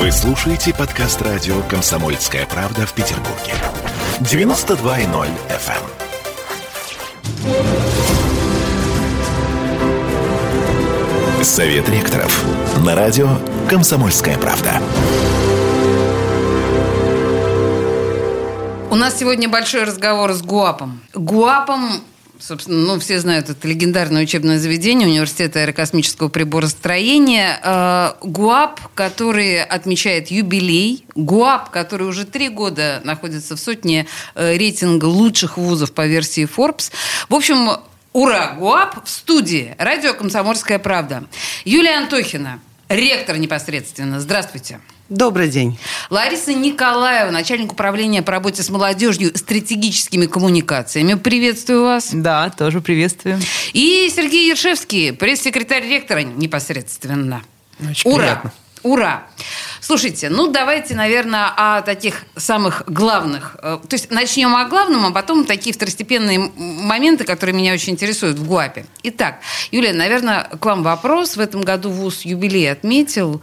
Вы слушаете подкаст радио «Комсомольская правда» в Петербурге. 92.0 FM. Совет ректоров. На радио «Комсомольская правда». У нас сегодня большой разговор с ГУАПом. ГУАПом Собственно, ну, все знают, это легендарное учебное заведение Университета аэрокосмического приборостроения. Э, ГУАП, который отмечает юбилей. ГУАП, который уже три года находится в сотне э, рейтинга лучших вузов по версии Forbes. В общем, ура, ГУАП в студии. Радио «Комсомольская правда». Юлия Антохина, ректор непосредственно. Здравствуйте. Добрый день. Лариса Николаева, начальник управления по работе с молодежью стратегическими коммуникациями. Приветствую вас. Да, тоже приветствую. И Сергей Ершевский, пресс-секретарь ректора непосредственно. Очень Ура! приятно. Ура! Слушайте, ну давайте, наверное, о таких самых главных. э, То есть начнем о главном, а потом такие второстепенные моменты, которые меня очень интересуют в ГУАПе. Итак, Юлия, наверное, к вам вопрос. В этом году ВУЗ юбилей отметил.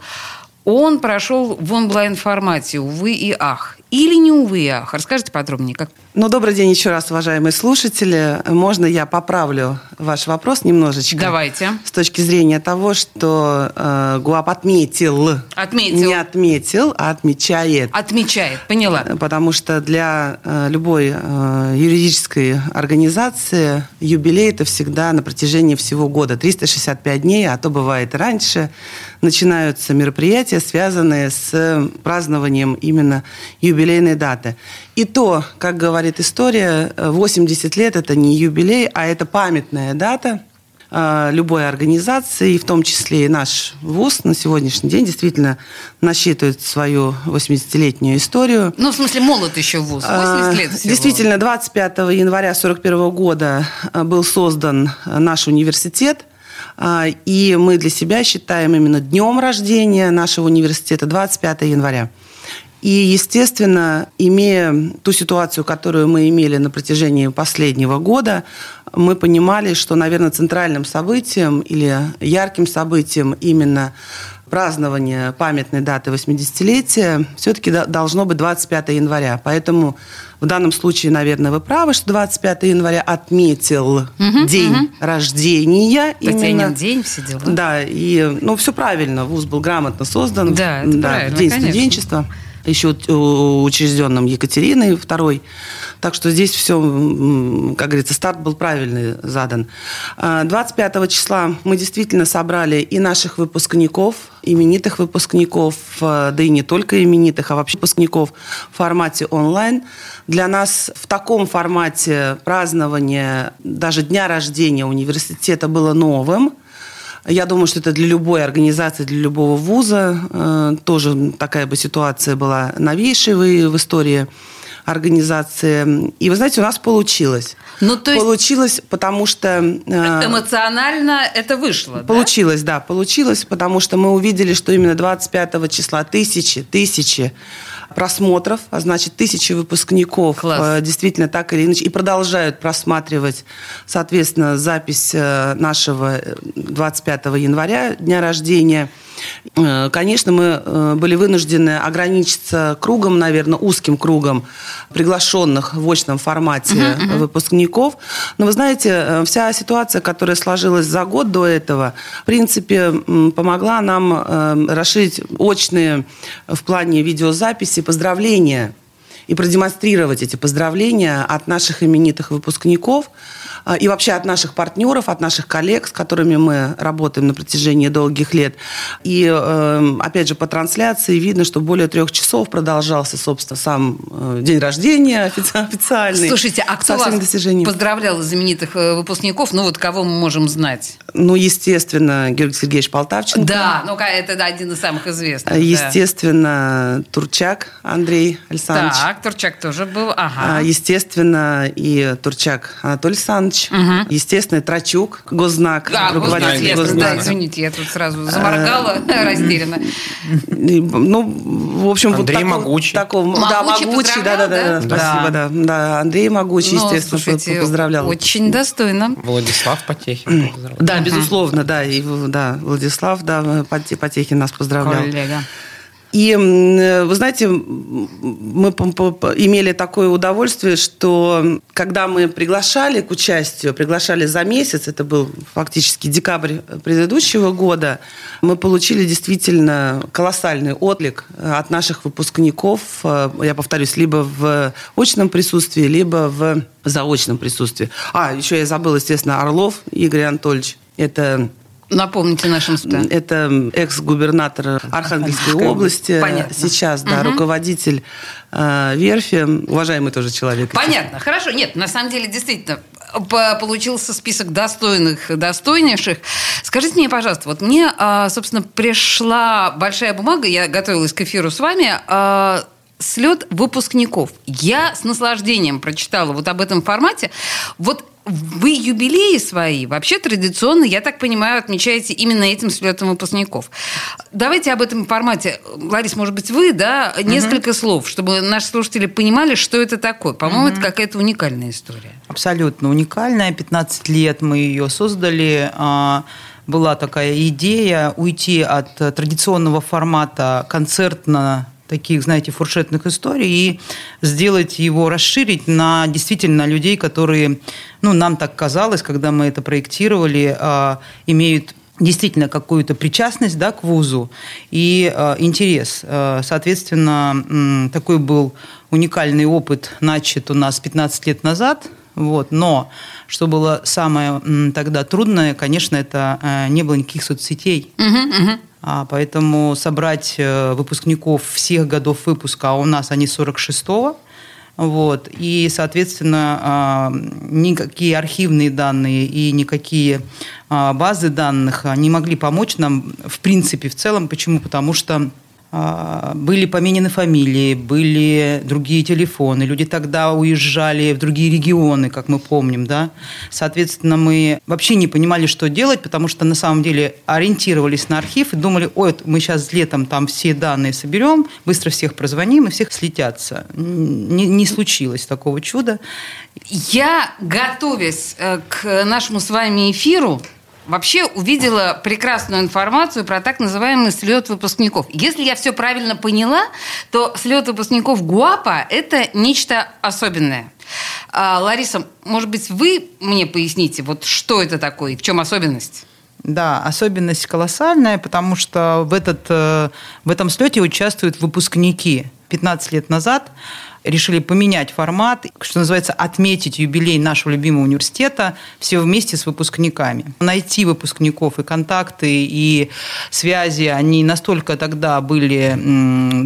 Он прошел в онлайн-формате, увы и ах. Или не увы и ах? Расскажите подробнее, как Ну, добрый день еще раз, уважаемые слушатели. Можно я поправлю ваш вопрос немножечко? Давайте. С точки зрения того, что э, ГУАП отметил. Отметил. Не отметил, а отмечает. отмечает. Поняла. Потому что для э, любой э, юридической организации юбилей это всегда на протяжении всего года. 365 дней, а то бывает и раньше, начинаются мероприятия, связанные с празднованием именно юбилейной даты. И то, как говорит история, э, 80 лет это не юбилей, а это памятная дата – э, любой организации, в том числе и наш ВУЗ на сегодняшний день действительно насчитывает свою 80-летнюю историю. Ну, в смысле, молод еще вуз. 80 лет всего. Действительно, 25 января 1941 года э, был создан э, наш университет. И мы для себя считаем именно днем рождения нашего университета 25 января. И, естественно, имея ту ситуацию, которую мы имели на протяжении последнего года, мы понимали, что, наверное, центральным событием или ярким событием именно празднования памятной даты 80-летия все-таки должно быть 25 января. Поэтому в данном случае, наверное, вы правы, что 25 января отметил день рождения. Татьянин именно. день, все дела. Да, и ну, все правильно. ВУЗ был грамотно создан. Да, это правильно, в День конечно. студенчества еще учрежденным Екатериной II. Так что здесь все, как говорится, старт был правильный задан. А, 25 числа мы действительно собрали и наших выпускников, именитых выпускников, а, да и не только именитых, а вообще выпускников в формате онлайн. Для нас в таком формате празднования даже дня рождения университета было новым. Я думаю, что это для любой организации, для любого вуза э, тоже такая бы ситуация была новейшей в, истории организации. И вы знаете, у нас получилось. Ну, то есть Получилось, потому что... э, эмоционально это вышло, да? Получилось, да, получилось, потому что мы увидели, что именно 25 числа тысячи, тысячи просмотров, а значит, тысячи выпускников Класс. э, действительно так или иначе и продолжают просматривать, соответственно, запись э, нашего э, 25 января, дня рождения. Э, Конечно, мы э, были вынуждены ограничиться кругом, наверное, узким кругом приглашенных в очном формате выпускников. Но вы знаете, э, вся ситуация, которая сложилась за год до этого, в принципе, помогла нам расширить очные в плане видеозаписи поздравления и продемонстрировать эти поздравления от наших именитых выпускников а, и вообще от наших партнеров, от наших коллег, с которыми мы работаем на протяжении долгих лет. И, э, опять же, по трансляции видно, что более трех часов продолжался, собственно, сам э, день рождения офици- официальный. Слушайте, а кто вас достижениями. поздравлял из знаменитых э, выпускников? Ну, вот кого мы можем знать? Ну, естественно, Георгий Сергеевич Полтавченко. Да, ну это да, один из самых известных. да. Естественно, Турчак Андрей Александрович. Так, Турчак тоже был. А, Ага. Естественно, и Турчак Анатолий Александрович. Естественно, Трачук, Госзнак, Да, руководитель Госзнак, Госзнака. да, извините, я тут сразу заморгала растерянно. И, Ну, в общем, Андрей вот таком- Могучий. таком- да, Могучий Могучий, да, да, да, да, спасибо, да. да. Андрей Могучий, Ну, естественно, слушайте, поздравлял. Очень достойно. Владислав Потехин. Да, безусловно, да, и да, Владислав, да, Поте- Потехин нас поздравлял. Коллега. И вы знаете, мы имели такое удовольствие, что когда мы приглашали к участию, приглашали за месяц, это был фактически декабрь предыдущего года, мы получили действительно колоссальный отклик от наших выпускников, я повторюсь, либо в очном присутствии, либо в заочном присутствии. А, еще я забыла, естественно, Орлов Игорь Анатольевич. Это Напомните нашим да. Это экс-губернатор Архангельской области. Понятно. Сейчас, да, угу. руководитель э, верфи. Уважаемый тоже человек. Понятно. Хорошо. Нет, на самом деле, действительно, получился список достойных, достойнейших. Скажите мне, пожалуйста, вот мне, а, собственно, пришла большая бумага, я готовилась к эфиру с вами, а, слет выпускников. Я с наслаждением прочитала вот об этом формате. Вот вы юбилеи свои вообще традиционно, я так понимаю, отмечаете именно этим слетом выпускников. Давайте об этом формате, Ларис, может быть, вы, да, несколько угу. слов, чтобы наши слушатели понимали, что это такое. По-моему, угу. это какая-то уникальная история. Абсолютно уникальная. 15 лет мы ее создали а, была такая идея уйти от традиционного формата концертно таких, знаете, фуршетных историй и сделать его, расширить на действительно людей, которые, ну, нам так казалось, когда мы это проектировали, а, имеют действительно какую-то причастность да, к вузу и э, интерес. Э, соответственно, такой был уникальный опыт начат у нас 15 лет назад. Вот. Но что было самое тогда трудное, конечно, это э, не было никаких соцсетей. Угу, угу. А, поэтому собрать э, выпускников всех годов выпуска, а у нас они 46-го, вот. И, соответственно, а, никакие архивные данные и никакие а, базы данных не могли помочь нам, в принципе, в целом. Почему? Потому что были поменены фамилии, были другие телефоны. Люди тогда уезжали в другие регионы, как мы помним, да. Соответственно, мы вообще не понимали, что делать, потому что на самом деле ориентировались на архив и думали, ой, мы сейчас летом там все данные соберем, быстро всех прозвоним и всех слетятся. Не, не случилось такого чуда. Я, готовясь э, к нашему с вами эфиру, вообще увидела прекрасную информацию про так называемый слет выпускников. Если я все правильно поняла, то слет выпускников ГУАПа – это нечто особенное. А, Лариса, может быть, вы мне поясните, вот что это такое, в чем особенность? Да, особенность колоссальная, потому что в, этот, э, в этом слете участвуют выпускники. 15 лет назад решили поменять формат, что называется, отметить юбилей нашего любимого университета все вместе с выпускниками. Найти выпускников и контакты, и связи, они настолько тогда были,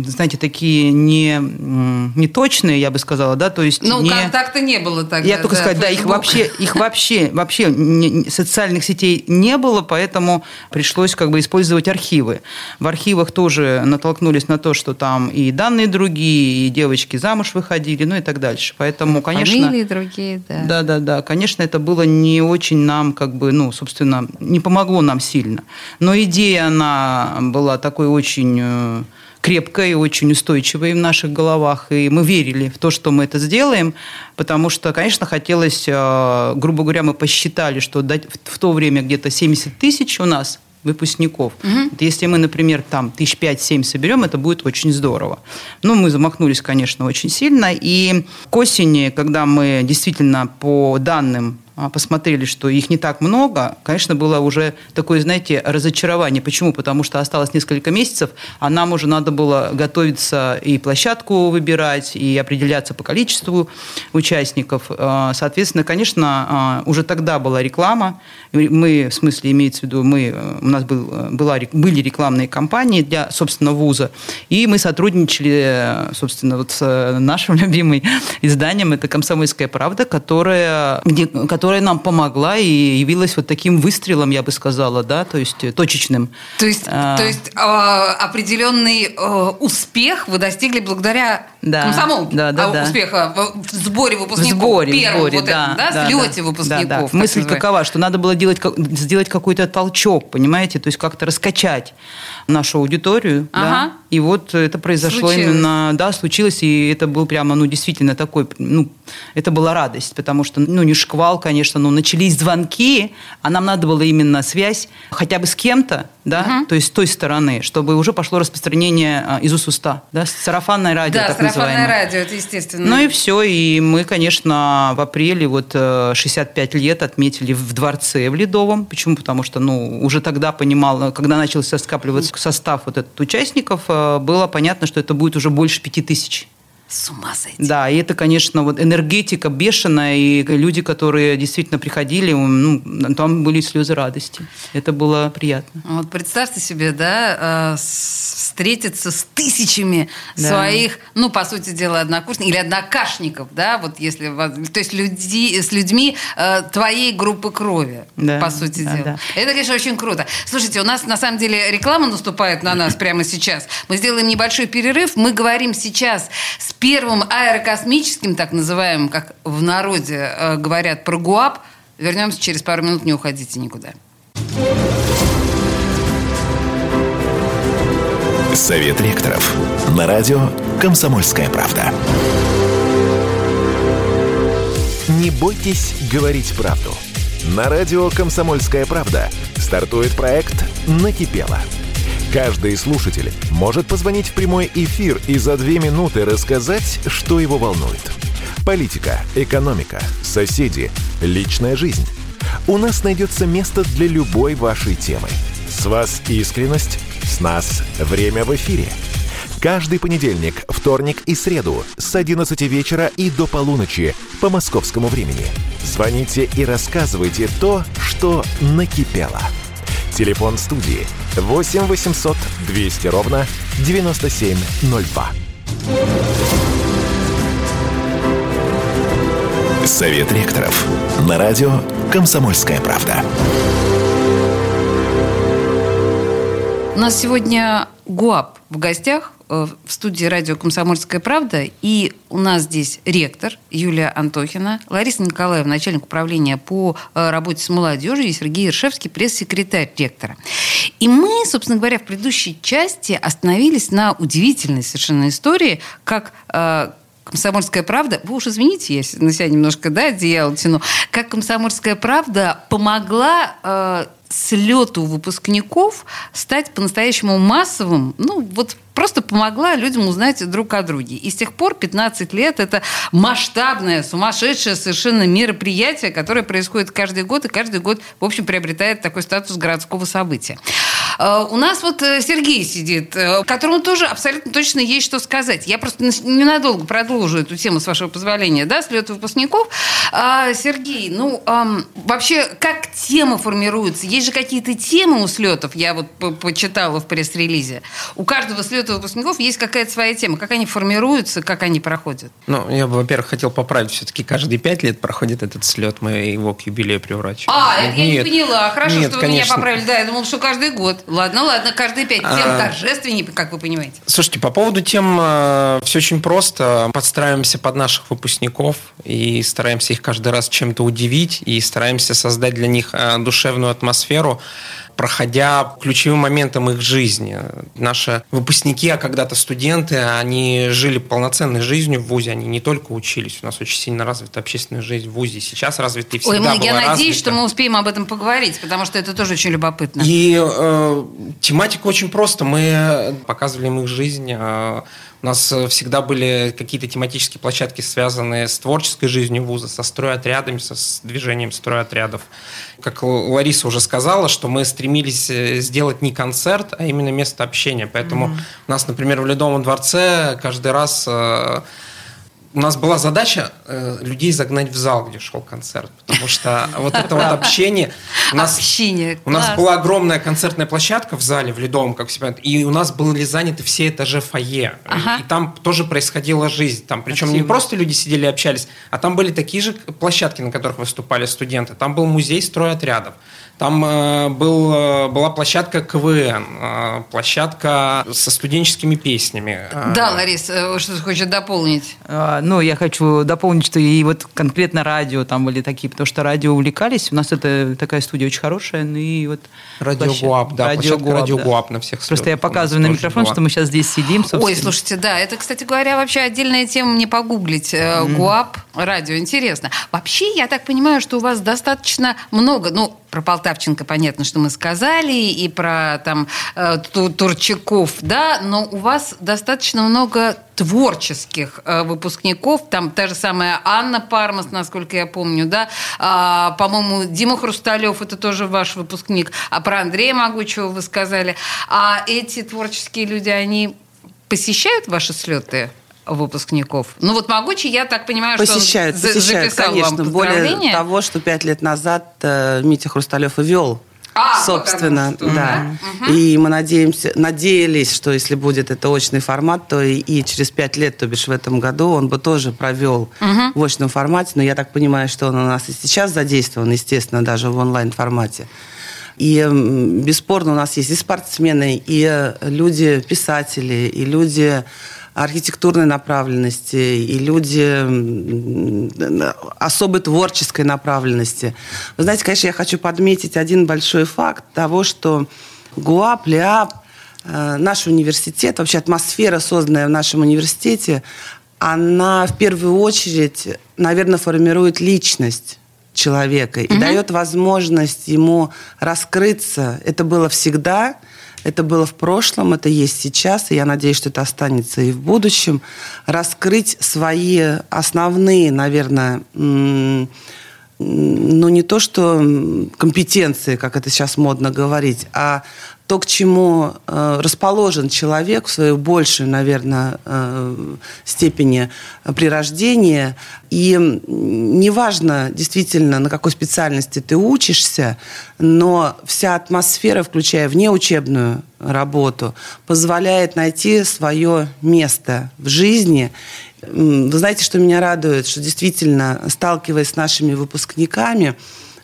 знаете, такие не, не точные, я бы сказала, да, то есть... Ну, не... контакта не было тогда. Я только да, сказать, да, их вообще, их вообще, вообще не, социальных сетей не было, поэтому пришлось как бы использовать архивы. В архивах тоже натолкнулись на то, что там и данные другие, и девочки замуж выходили, ну и так дальше. Поэтому, конечно... Фамилии другие, да. Да, да, да. Конечно, это было не очень нам, как бы, ну, собственно, не помогло нам сильно. Но идея, она была такой очень э, крепкой и очень устойчивой в наших головах. И мы верили в то, что мы это сделаем, потому что, конечно, хотелось, э, грубо говоря, мы посчитали, что в то время где-то 70 тысяч у нас выпускников. Угу. Если мы, например, там тысяч пять-семь соберем, это будет очень здорово. Ну, мы замахнулись, конечно, очень сильно. И к осени, когда мы действительно по данным посмотрели, что их не так много, конечно, было уже такое, знаете, разочарование. Почему? Потому что осталось несколько месяцев, а нам уже надо было готовиться и площадку выбирать, и определяться по количеству участников. А, соответственно, конечно, а, уже тогда была реклама. Мы, в смысле, имеется в виду, мы, у нас был, была, были рекламные кампании для, собственно, вуза, и мы сотрудничали, собственно, вот с нашим любимым изданием, это «Комсомольская правда», которая, где, которая нам помогла и явилась вот таким выстрелом, я бы сказала, да, то есть э, точечным. То есть, а... то есть э, определенный э, успех вы достигли благодаря да, комсомолке, да, да, а да. успеха в сборе выпускников, в сборе, первом в сборе, вот да, этом, да, да, слете да, выпускников. Да, да. Мысль какова, что надо было делать, сделать какой-то толчок, понимаете, то есть как-то раскачать нашу аудиторию, ага. да, И вот это произошло Случилось. именно, да, случилось, и это был прямо, ну, действительно такой, ну, это была радость, потому что, ну, не шквал, конечно, но начались звонки, а нам надо было именно связь хотя бы с кем-то, да, то есть с той стороны, чтобы уже пошло распространение а, из уст уста, да, сарафанное радио, Да, так сарафанное называемое. радио, это естественно. Ну и все, и мы, конечно, в апреле вот э, 65 лет отметили в дворце в Ледовом. Почему? Потому что, ну, уже тогда понимал, когда начался скапливаться состав вот этот участников, э, было понятно, что это будет уже больше пяти тысяч. С ума сойти. Да, и это, конечно, вот энергетика бешеная, и люди, которые действительно приходили, ну, там были слезы радости. Это было приятно. Вот представьте себе, да, с- встретиться с тысячами Да. своих, ну, по сути дела, однокурсников или однокашников, да, вот если, то есть люди, с людьми э, твоей группы крови, Да, по сути да, дела. да. Это, конечно, очень круто. Слушайте, у нас на самом деле реклама наступает на нас прямо сейчас. Мы сделаем небольшой перерыв. Мы говорим сейчас с первым аэрокосмическим, так называемым, как в народе э, говорят, про ГУАП. Вернемся через пару минут, не уходите никуда. Совет ректоров. На радио «Комсомольская правда». Не бойтесь говорить правду. На радио «Комсомольская правда» стартует проект «Накипело». Каждый слушатель может позвонить в прямой эфир и за две минуты рассказать, что его волнует. Политика, экономика, соседи, личная жизнь. У нас найдется место для любой вашей темы. С вас искренность, с нас время в эфире. Каждый понедельник, вторник и среду с 11 вечера и до полуночи по московскому времени. Звоните и рассказывайте то, что накипело. Телефон студии 8 800 200 ровно 9702. Совет ректоров. На радио «Комсомольская правда». У нас сегодня ГУАП в гостях в студии радио «Комсомольская правда». И у нас здесь ректор Юлия Антохина, Лариса Николаевна, начальник управления по э, работе с молодежью, и Сергей Ершевский, пресс-секретарь ректора. И мы, собственно говоря, в предыдущей части остановились на удивительной совершенно истории, как э, Комсомольская правда, вы уж извините, я на себя немножко да, одеяло тяну, как Комсомольская правда помогла э, слету выпускников стать по-настоящему массовым, ну вот просто помогла людям узнать друг о друге. И с тех пор 15 лет это масштабное, сумасшедшее совершенно мероприятие, которое происходит каждый год, и каждый год, в общем, приобретает такой статус городского события. Э, У нас вот э, Сергей сидит, э, которому тоже абсолютно точно есть что сказать. Я просто ненадолго продолжу эту тему, с вашего позволения, да, слет выпускников. А, Сергей, ну, вообще, как темы формируются? Есть же какие-то темы у слетов, я вот по- почитала в пресс-релизе. У каждого слета выпускников есть какая-то своя тема. Как они формируются, как они проходят? Ну, я бы, во-первых, хотел поправить. Все-таки каждый пять лет проходит этот слет. Мы его к юбилею приурачиваем. А, это я не Нет. поняла. Хорошо, Нет, что вы меня конечно. поправили. Да, я думала, что каждый год. Ладно, ладно, каждые пять. Тем А. торжественнее, как вы понимаете. Слушайте, по поводу тем все очень просто. Подстраиваемся под наших выпускников и стараемся их каждый раз чем-то удивить и стараемся создать для них э, душевную атмосферу, атмосферу проходя ключевым моментом их жизни. Наши выпускники, а когда-то студенты, они жили полноценной жизнью в ВУЗе, они не только учились. У нас очень сильно развита общественная жизнь в ВУЗе. Сейчас развита и всегда Ой, мы, я была надеюсь, развита. что мы успеем об этом поговорить, потому что это тоже очень любопытно. И э, тематика очень просто. Мы показывали им их жизнь. э, у нас всегда были какие-то тематические площадки, связанные с творческой жизнью вуза, со стройотрядами, со с движением стройотрядов. Как Лариса уже сказала, что мы стремились э, сделать не концерт, а именно место общения. Поэтому у нас, например, в Ледовом дворце каждый раз э, у нас была задача э, людей загнать в зал, где шел концерт, потому что вот это вот общение у нас Общение. у нас была огромная концертная площадка в зале, в Ледовом, как все понимают, и у нас были заняты все этажи фойе. Ага. И там тоже происходила жизнь. Там, причем не просто люди сидели и общались, а там были такие же площадки, на которых выступали студенты. Там был музей стройотрядов. Там э, был, э, была площадка КВН, э, площадка со студенческими песнями. Да, Ларис, э, что ты хочешь дополнить? Ну, я хочу дополнить, что и вот конкретно радио там были такие, потому что радио увлекались. У нас это такая студия очень хорошая, ну и вот... Радио площадка- ГУАП, да, Радио ГУАП, Радио да. ГУАП на всех Просто я показываю на микрофон, была. что мы сейчас здесь сидим, собственно. Ой, слушайте, да, это, кстати говоря, вообще отдельная тема, мне погуглить. Э, ГУАП, радио, интересно. Вообще, я так понимаю, что у вас достаточно много, ну, про Полтавченко понятно, что мы сказали, и про там э, Ту- Турчаков, да, но у вас достаточно много творческих э, выпускников, там та же самая Анна Пармас, насколько я помню, да, А, по-моему, Дима Хрусталев, это тоже ваш выпускник, а про Андрея Могучего вы сказали. А эти творческие люди, они посещают ваши слеты? выпускников. Ну вот Могучий, я так понимаю, Посещают, что он посещают, записал конечно. вам Более того, что пять лет назад э, Митя Хрусталев и вел А, собственно, что, да. да. И мы надеемся, надеялись, что если будет это очный формат, то и, и через пять лет, то бишь в этом году, он бы тоже провел в очном формате. Но я так понимаю, что он у нас и сейчас задействован, естественно, даже в онлайн-формате. И бесспорно у нас есть и спортсмены, и э, люди, писатели, и люди архитектурной направленности, и люди особой творческой направленности. Вы знаете, конечно, я хочу подметить один большой факт того, что ГУАП, ЛИАП, э, наш университет, вообще атмосфера, созданная в нашем университете, она в первую очередь, наверное, формирует личность человека и дает возможность ему раскрыться. Это было всегда, это было в прошлом, это есть сейчас, и я надеюсь, что это останется и в будущем. Раскрыть свои основные, наверное, ну, не то, что компетенции, как это сейчас модно говорить, а то, к чему э, расположен человек в своей большей, наверное, э, степени при рождении. И неважно действительно, на какой специальности ты учишься, но вся атмосфера, включая внеучебную работу, позволяет найти свое место в жизни Вы знаете, что меня радует, что действительно, сталкиваясь с нашими выпускниками,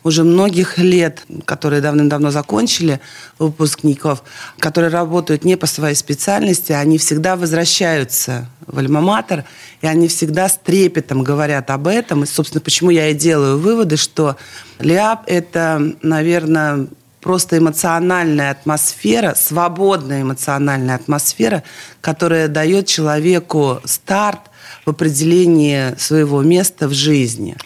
уже многих лет, которые давным-давно закончили выпускников, которые работают не по своей специальности, они всегда возвращаются в альма-матер, и они всегда с трепетом говорят об этом. И, собственно, почему я и делаю выводы, что ЛИАП – это, наверное, просто эмоциональная атмосфера, свободная эмоциональная атмосфера, которая дает человеку старт в определении своего места в жизни.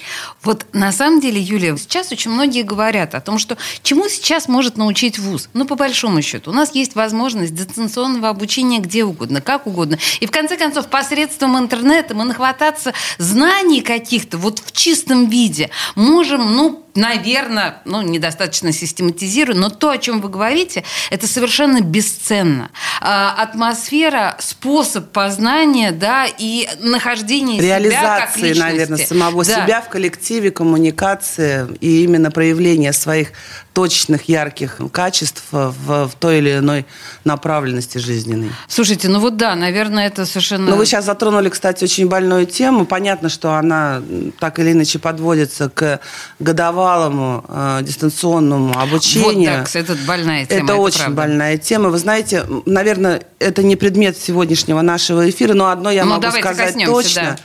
Вот на самом деле, Юлия, сейчас очень многие говорят о том, что чему сейчас может научить ВУЗ. Ну, по большому счету, у нас есть возможность дистанционного обучения где угодно, как угодно. И в конце концов, посредством интернета мы нахвататься знаний каких-то вот в чистом виде можем, ну, наверное, ну, недостаточно систематизирую, но то, о чем вы говорите, это совершенно бесценно. А, атмосфера, способ познания, да, и нахождение себя как Реализации, наверное, самого Да. себя в коллективе, коммуникации и именно проявление своих точных, ярких качеств в, в той или иной направленности жизненной. Слушайте, ну вот да, наверное, это совершенно... Но вы сейчас затронули, кстати, очень больную тему. Понятно, что она так или иначе подводится к годовалому э, дистанционному обучению. Вот, кстати, это больная тема. Это, очень правда. больная тема. Вы знаете, наверное, это не предмет сегодняшнего нашего эфира, но одно я Ну, могу сказать коснемся, точно, да.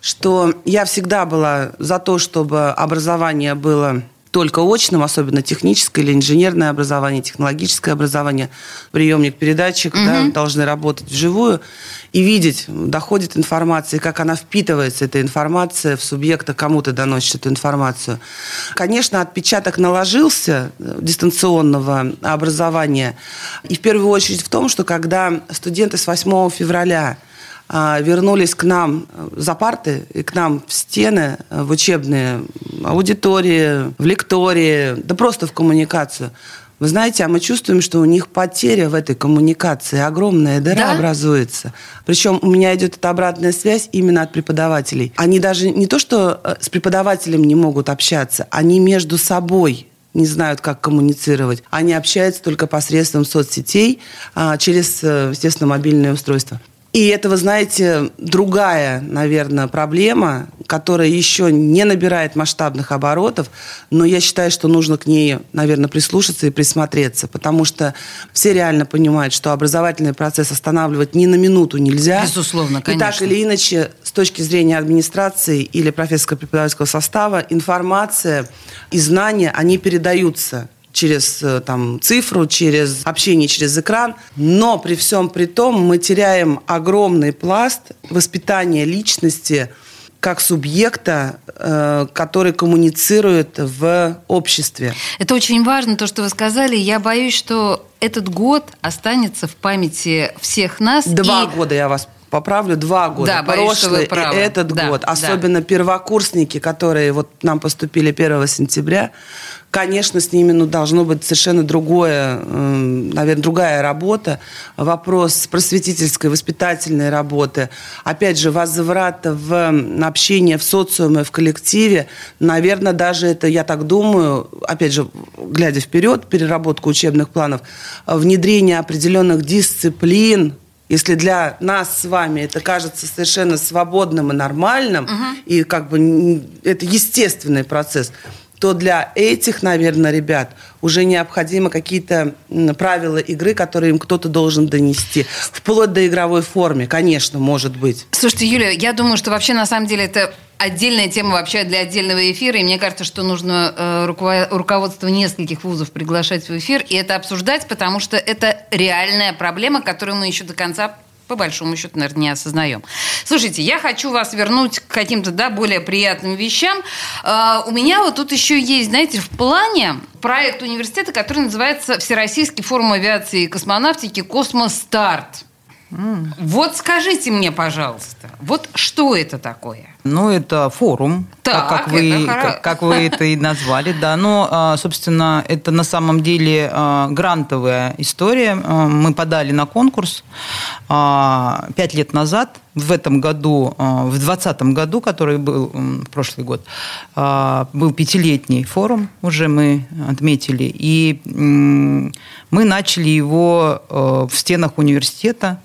что я всегда была за то, чтобы образование было только очным, особенно техническое или инженерное образование, технологическое образование, приемник, передатчик да, должны работать вживую и видеть, доходит информация, как она впитывается, эта информация в субъекта, кому ты доносишь эту информацию. Конечно, отпечаток наложился э, дистанционного образования, и в первую очередь в том, что когда студенты с 8 февраля а, вернулись к нам за парты и к нам в стены, э, в учебные аудитории, в лектории, да просто в коммуникацию. Вы знаете, а мы чувствуем, что у них потеря в этой коммуникации, огромная дыра Да? образуется. Причем у меня идет эта обратная связь именно от преподавателей. Они даже не то, что э, с преподавателем не могут общаться, они между собой не знают, как коммуницировать. Они общаются только посредством соцсетей а, через, э, естественно, мобильное устройство. И это, вы знаете, другая, наверное, проблема, которая еще не набирает масштабных оборотов, но я считаю, что нужно к ней, наверное, прислушаться и присмотреться, потому что все реально понимают, что образовательный процесс останавливать ни на минуту нельзя. Безусловно, конечно. И так или иначе, с точки зрения администрации или профессорско-преподавательского состава, информация и знания, они передаются через э, там, цифру, через общение через экран. Но при всем при том мы теряем огромный пласт воспитания личности как субъекта, э, который коммуницирует в обществе. Это очень важно, то, что вы сказали. Я боюсь, что этот год останется в памяти всех нас. Два и... года я вас поправлю, два года. Да, боюсь, Прошлый что и этот да, год. Особенно да. первокурсники, которые вот нам поступили 1 сентября. Конечно, с ними ну, должно быть совершенно другое, наверное, другая работа. Вопрос просветительской, воспитательной работы. Опять же, возврата в общение в социуме, в коллективе. Наверное, даже это, я так думаю, опять же, глядя вперед, переработку учебных планов, внедрение определенных дисциплин, если для нас с вами это кажется совершенно свободным и нормальным, угу. и как бы это естественный процесс, то для этих, наверное, ребят уже необходимы какие-то правила игры, которые им кто-то должен донести. Вплоть до игровой формы, конечно, может быть. Слушайте, Юлия, я думаю, что вообще на самом деле это отдельная тема вообще для отдельного эфира, и мне кажется, что нужно э, руководство нескольких вузов приглашать в эфир и это обсуждать, потому что это реальная проблема, которую мы еще до конца по большому счету, наверное, не осознаем. Слушайте, я хочу вас вернуть к каким-то, да, более приятным вещам. Uh, у меня вот тут еще есть, знаете, в плане проект университета, который называется Всероссийский форум авиации и космонавтики «Космостарт». Mm. Вот скажите мне, пожалуйста, вот что это такое? Ну, это форум, так, как, вы, как, как вы это и назвали, да. Но, а, собственно, это на самом деле а, грантовая история. А, мы подали на конкурс пять лет назад. В этом году, в 2020 году, который был в прошлый год, был пятилетний форум, уже мы отметили. И мы начали его в стенах университета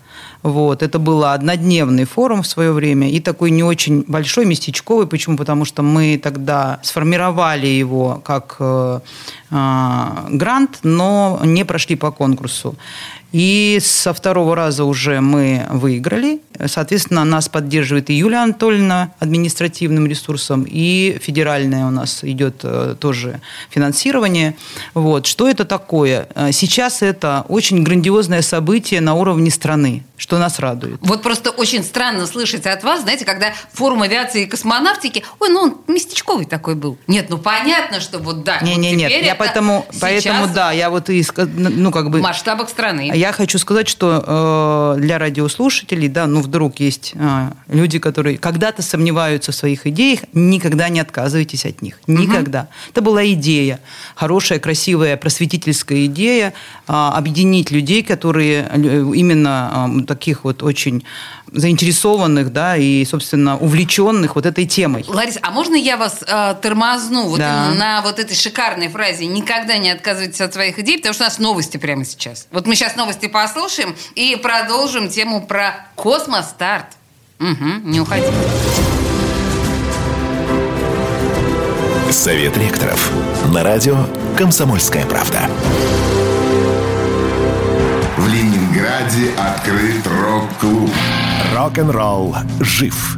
вот. Это был однодневный форум в свое время и такой не очень большой, местечковый. Почему? Потому что мы тогда сформировали его как э, э, грант, но не прошли по конкурсу. И со второго раза уже мы выиграли. Соответственно, нас поддерживает и Юлия Анатольевна административным ресурсом, и федеральное у нас идет э, тоже финансирование. Вот. Что это такое? Э, сейчас это очень грандиозное событие на уровне страны, что нас радует. Вот просто очень странно слышать от вас, знаете, когда форум авиации и космонавтики, ой, ну он местечковый такой был. Нет, ну понятно, что вот да. Не, вот не, нет, я поэтому, поэтому да, я вот и ну как бы в масштабах страны. Я хочу сказать, что э, для радиослушателей, да, ну вдруг есть э, люди, которые когда-то сомневаются в своих идеях, никогда не отказывайтесь от них. Никогда. Угу. Это была идея, хорошая, красивая, просветительская идея, э, объединить людей, которые э, именно э, таких вот очень заинтересованных, да, и, собственно, увлеченных вот этой темой. Лариса, а можно я вас э, тормозну вот да. на вот этой шикарной фразе «никогда не отказывайтесь от своих идей», потому что у нас новости прямо сейчас. Вот мы сейчас новости послушаем и продолжим тему про космостарт. Угу, не уходите. Совет ректоров. На радио «Комсомольская правда». В Ленинграде открыт рок-клуб. Рок-н-ролл жив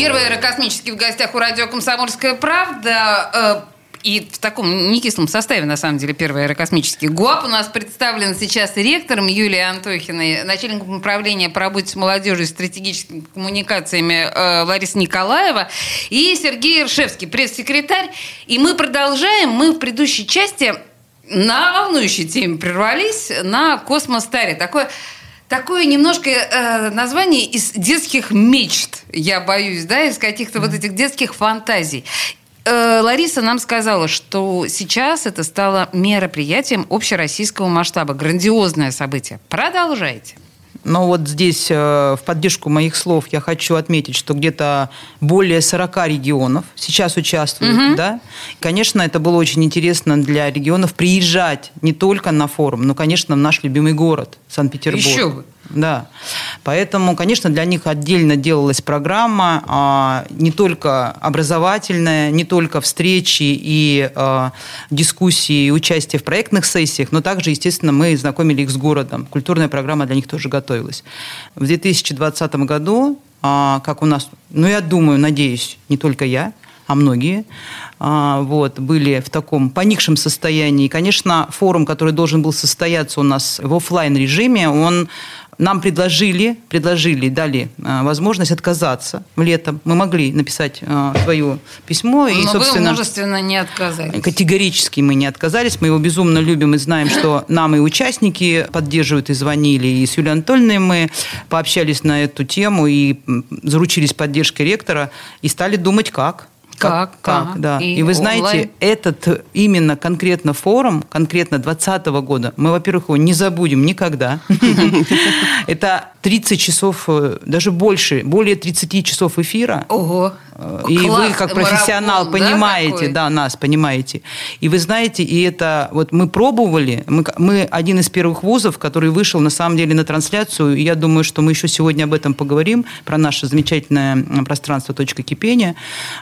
Первый аэрокосмический в гостях у радио «Комсомольская правда». Э, и в таком некислом составе, на самом деле, первый аэрокосмический. ГУАП у нас представлен сейчас ректором Юлией Антохиной, начальником управления по работе с молодежью и стратегическими коммуникациями э, Лариса Николаева и Сергей Иршевский, пресс-секретарь. И мы продолжаем. Мы в предыдущей части на волнующей теме прервались, на Космостаре. Такое такое немножко э, название из детских мечт, я боюсь, да, из каких-то вот этих детских фантазий. Э, Лариса нам сказала, что сейчас это стало мероприятием общероссийского масштаба. Грандиозное событие. Продолжайте. Но вот здесь э, в поддержку моих слов я хочу отметить, что где-то более 40 регионов сейчас участвуют. Угу. Да? Конечно, это было очень интересно для регионов приезжать не только на форум, но, конечно, в наш любимый город Санкт-Петербург. Еще бы. Да. Поэтому, конечно, для них отдельно делалась программа, а, не только образовательная, не только встречи и а, дискуссии, и участие в проектных сессиях, но также, естественно, мы знакомили их с городом. Культурная программа для них тоже готовилась. В 2020 году, а, как у нас, ну, я думаю, надеюсь, не только я, а многие, вот, были в таком поникшем состоянии. И, конечно, форум, который должен был состояться у нас в офлайн режиме, он нам предложили, предложили, дали э, возможность отказаться летом. Мы могли написать э, свое письмо. и, Но собственно, вы мужественно не отказались. Категорически мы не отказались. Мы его безумно любим и знаем, что нам и участники поддерживают и звонили. И с Юлией Анатольевной мы пообщались на эту тему и заручились поддержкой ректора и стали думать, как. Как? Как, ага. да. И, и вы знаете, онлайн? этот именно конкретно форум, конкретно 2020 года, мы, во-первых, его не забудем никогда. Это 30 часов, э, даже больше, более 30 часов эфира. Ого. И вы, как профессионал, марафон, понимаете, да, да, нас понимаете. И вы знаете, и это вот мы пробовали, мы, мы один из первых вузов, который вышел на самом деле на трансляцию, и я думаю, что мы еще сегодня об этом поговорим, про наше замечательное пространство «Точка кипения».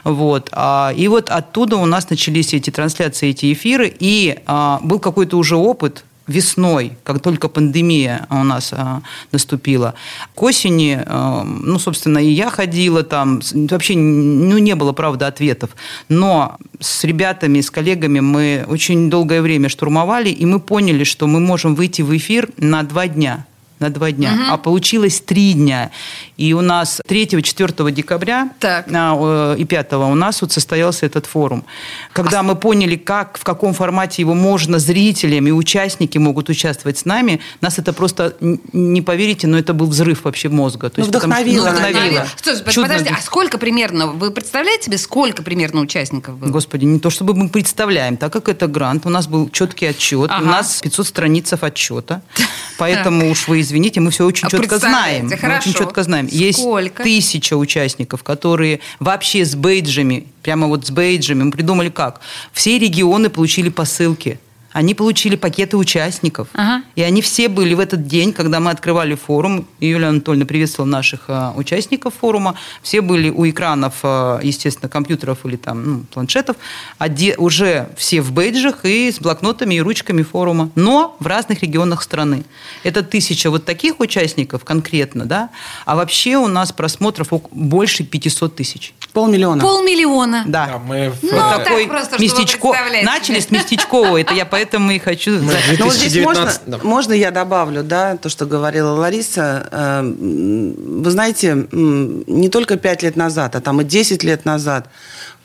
Вот. А, и вот оттуда у нас начались эти трансляции, эти эфиры, и а, был какой-то уже опыт, весной, как только пандемия у нас а, наступила, к осени, ну, собственно, и я ходила там, вообще, ну, не было, правда, ответов, но с ребятами, с коллегами мы очень долгое время штурмовали, и мы поняли, что мы можем выйти в эфир на два дня на два дня, угу. а получилось три дня. И у нас 3-4 декабря так. А, и 5 у нас вот состоялся этот форум. Когда а... мы поняли, как, в каком формате его можно зрителям и участники могут участвовать с нами, нас это просто, не поверите, но это был взрыв вообще мозга. То ну, есть, вдохновило. Потому, ну, вдохновило. Слушай, Чудно. подожди, а сколько примерно, вы представляете себе, сколько примерно участников было? Господи, не то чтобы мы представляем, так как это грант, у нас был четкий отчет, ага. у нас 500 страниц отчета, поэтому уж вы извините, мы все очень а четко знаем. Хорошо. Мы очень четко знаем. Есть Сколько? тысяча участников, которые вообще с бейджами, прямо вот с бейджами, мы придумали как. Все регионы получили посылки они получили пакеты участников. Ага. И они все были в этот день, когда мы открывали форум. Юлия Анатольевна приветствовала наших э, участников форума. Все были у экранов, э, естественно, компьютеров или там ну, планшетов. Оде- уже все в бейджах и с блокнотами и ручками форума. Но в разных регионах страны. Это тысяча вот таких участников конкретно, да. А вообще у нас просмотров больше 500 тысяч. Полмиллиона. Полмиллиона. Да. да мы в... ну, вот такой просто, местечко... Начали с местечкового. Это я поэтому и хочу... Ну, вот здесь можно, да. можно я добавлю, да, то, что говорила Лариса. Э, вы знаете, не только пять лет назад, а там и 10 лет назад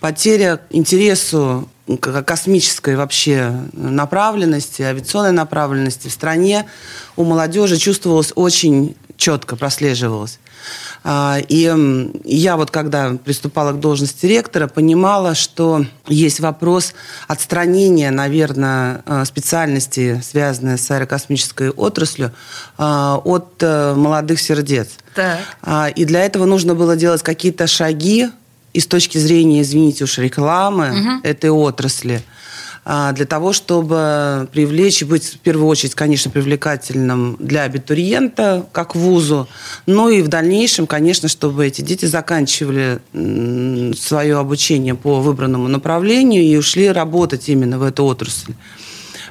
потеря интересу космической вообще направленности, авиационной направленности в стране у молодежи чувствовалась очень четко, прослеживалась. А, и я вот, когда приступала к должности ректора, понимала, что есть вопрос отстранения, наверное, а, специальности, связанной с аэрокосмической отраслью, а, от э, молодых сердец. Так. И для этого нужно было делать какие-то шаги и с точки зрения, извините уж, рекламы угу. этой отрасли – для того, чтобы привлечь и быть в первую очередь, конечно, привлекательным для абитуриента, как вузу, но и в дальнейшем, конечно, чтобы эти дети заканчивали свое обучение по выбранному направлению и ушли работать именно в эту отрасль.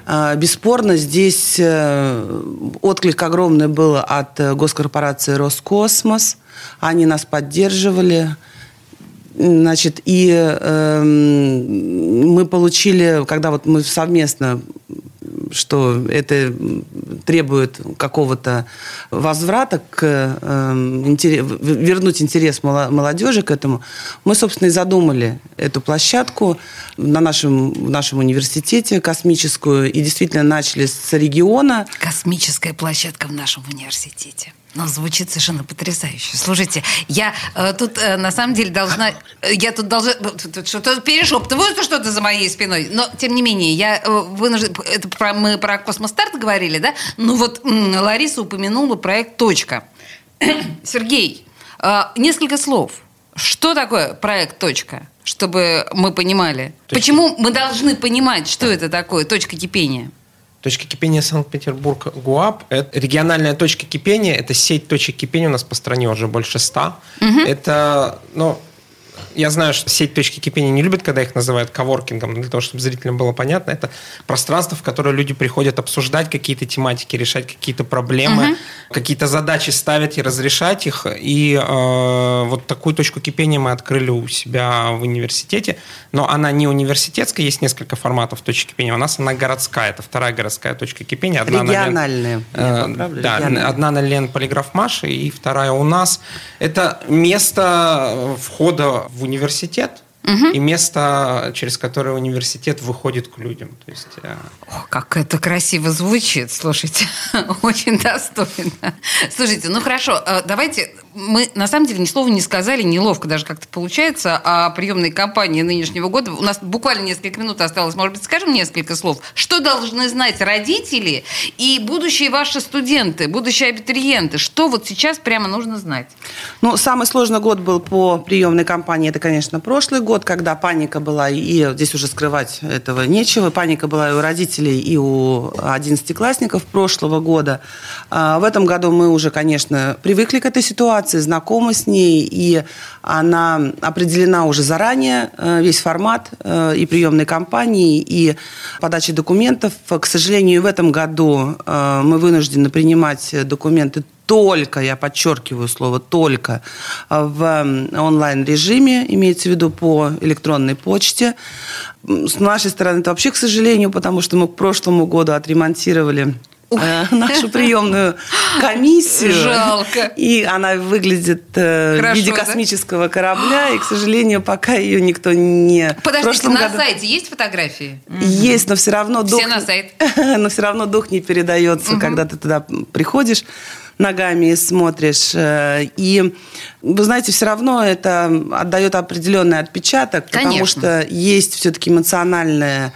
А, бесспорно, здесь э, отклик огромный был от госкорпорации «Роскосмос». Они нас поддерживали, Значит, и эм, мы получили, когда вот мы совместно что это требует какого-то возврата, к, э, интерес, вернуть интерес молодежи к этому, мы, собственно, и задумали эту площадку на нашем, в нашем университете космическую, и действительно начали с региона. Космическая площадка в нашем университете. Ну, звучит совершенно потрясающе. Слушайте, я э, тут э, на самом деле должна... Э, я тут должна... Что-то перешептываются что-то за моей спиной. Но, тем не менее, я э, вынужден... Это про, мы про Космостарт говорили, да? Ну вот м, Лариса упомянула проект «Точка». Сергей, э, несколько слов. Что такое проект «Точка»? Чтобы мы понимали. Точка. Почему мы должны понимать, что это такое «Точка кипения»? Точка кипения Санкт-Петербург ГУАП. Это региональная точка кипения. Это сеть точек кипения у нас по стране уже больше ста. Угу. Это, ну, я знаю, что сеть точки кипения не любят, когда их называют коворкингом, для того, чтобы зрителям было понятно. Это пространство, в которое люди приходят обсуждать какие-то тематики, решать какие-то проблемы, угу. какие-то задачи ставить и разрешать их. И э, вот такую точку кипения мы открыли у себя в университете. Но она не университетская, есть несколько форматов точки кипения. У нас она городская, это вторая городская точка кипения. Одна Региональная. На Лен, э, да, одна на Лен Полиграф Маши и вторая у нас. Это место входа в университет, угу. и место, через которое университет выходит к людям. То есть, э, О, как это красиво звучит, слушайте, очень достойно. Слушайте, ну хорошо, э, давайте мы на самом деле ни слова не сказали, неловко даже как-то получается о приемной кампании нынешнего года. У нас буквально несколько минут осталось, может быть, скажем несколько слов. Что должны знать родители и будущие ваши студенты, будущие абитуриенты? Что вот сейчас прямо нужно знать? Ну, самый сложный год был по приемной кампании, это, конечно, прошлый год, когда паника была, и здесь уже скрывать этого нечего, паника была и у родителей, и у одиннадцатиклассников прошлого года. А, в этом году мы уже, конечно, привыкли к этой ситуации, ситуации, знакома с ней, и она определена уже заранее, э, весь формат э, и приемной кампании, и подачи документов. К сожалению, в этом году э, мы вынуждены принимать документы только, я подчеркиваю слово только, в онлайн-режиме, имеется в виду по электронной почте. С нашей стороны это вообще, к сожалению, потому что мы к прошлому году отремонтировали э, нашу приемную комиссию. Жалко. И она выглядит э, Хорошо, в виде космического да? корабля, и, к сожалению, пока ее никто не... Подождите, на году... сайте есть фотографии? Есть, но все равно дух... Все на сайт. но все равно дух не передается, угу. когда ты туда приходишь ногами и смотришь. Э, и, вы знаете, все равно это отдает определенный отпечаток, Конечно. потому что есть все-таки эмоциональная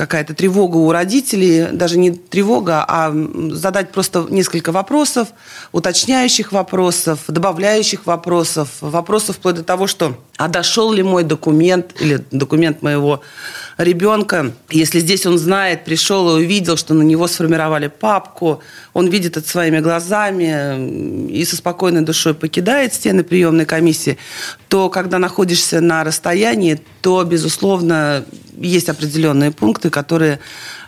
какая-то тревога у родителей, даже не тревога, а задать просто несколько вопросов, уточняющих вопросов, добавляющих вопросов, вопросов вплоть до того, что а дошел ли мой документ или документ моего ребенка, если здесь он знает, пришел и увидел, что на него сформировали папку, он видит это своими глазами и со спокойной душой покидает стены приемной комиссии, то когда находишься на расстоянии, то, безусловно, есть определенные пункты, которые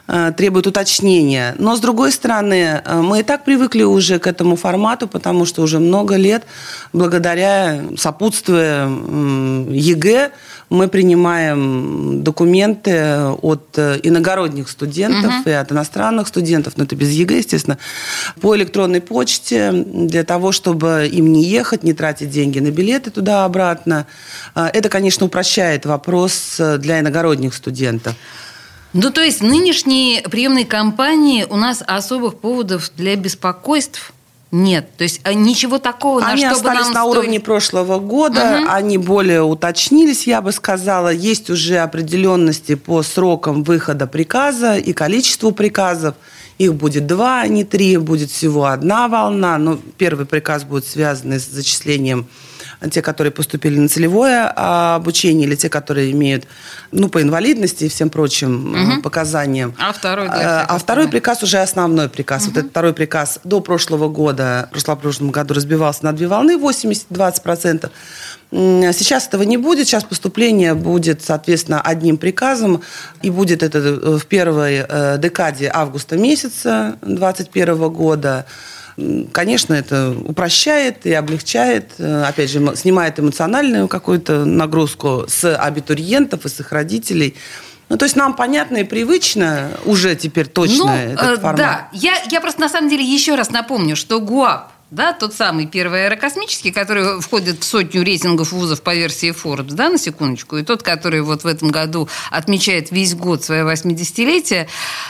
э, требуют уточнения. Но, с другой стороны, э, мы и так привыкли уже к этому формату, потому что уже много лет, благодаря, сопутствуя ЕГЭ, мы принимаем документы от э, иногородних студентов угу. и от иностранных студентов, но это без ЕГЭ, естественно, по электронной почте для того, чтобы им не ехать, не тратить деньги на билеты туда-обратно. Это, конечно, упрощает вопрос для иногородних студентов. Ну, то есть нынешние приемные кампании у нас особых поводов для беспокойств нет, то есть э, ничего такого, они на что остались нам на стоит... уровне прошлого года, угу. они более уточнились, я бы сказала, есть уже определенности по срокам выхода приказа и количеству приказов. Их будет два, а не три, будет всего одна волна. Но первый приказ будет связан с зачислением те, которые поступили на целевое обучение, или те, которые имеют, ну, по инвалидности и всем прочим угу. показаниям. А второй, да, А второй приказ уже основной приказ. Угу. Вот этот второй приказ до прошлого года, в прошлом году разбивался на две волны, 80-20%. Сейчас этого не будет. Сейчас поступление будет, соответственно, одним приказом. И будет это в первой э, декаде августа месяца 2021 года. Конечно, это упрощает и облегчает, э, опять же, снимает эмоциональную какую-то нагрузку с абитуриентов и с их родителей. Ну, то есть нам понятно и привычно уже теперь точно ну, этот э, формат. Да, я, я просто на самом деле еще раз напомню, что ГУАП да, тот самый первый аэрокосмический, который входит в сотню рейтингов вузов по версии Forbes, да, на секундочку, и тот, который вот в этом году отмечает весь год свое 80-летие.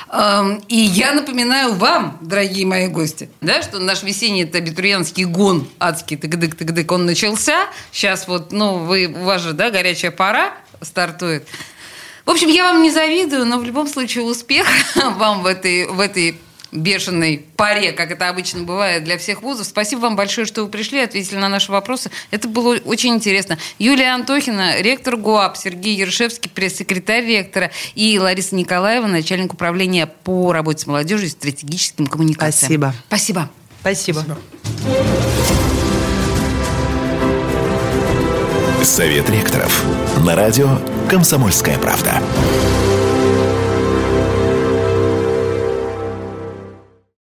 Эм, и я напоминаю вам, дорогие мои гости, да, что наш весенний абитуриентский гон адский тыгдык-тыгдык, он начался. Сейчас вот, ну, вы, у вас же, да, горячая пора стартует. В общем, я вам не завидую, но в любом случае успех вам в этой, в этой бешеной паре, как это обычно бывает для всех вузов. Спасибо вам большое, что вы пришли, ответили на наши вопросы. Это было очень интересно. Юлия Антохина, ректор ГУАП, Сергей Ершевский, пресс-секретарь ректора, и Лариса Николаева, начальник управления по работе с молодежью и стратегическим коммуникациям. Спасибо. Спасибо. Спасибо. Совет ректоров. На радио «Комсомольская правда».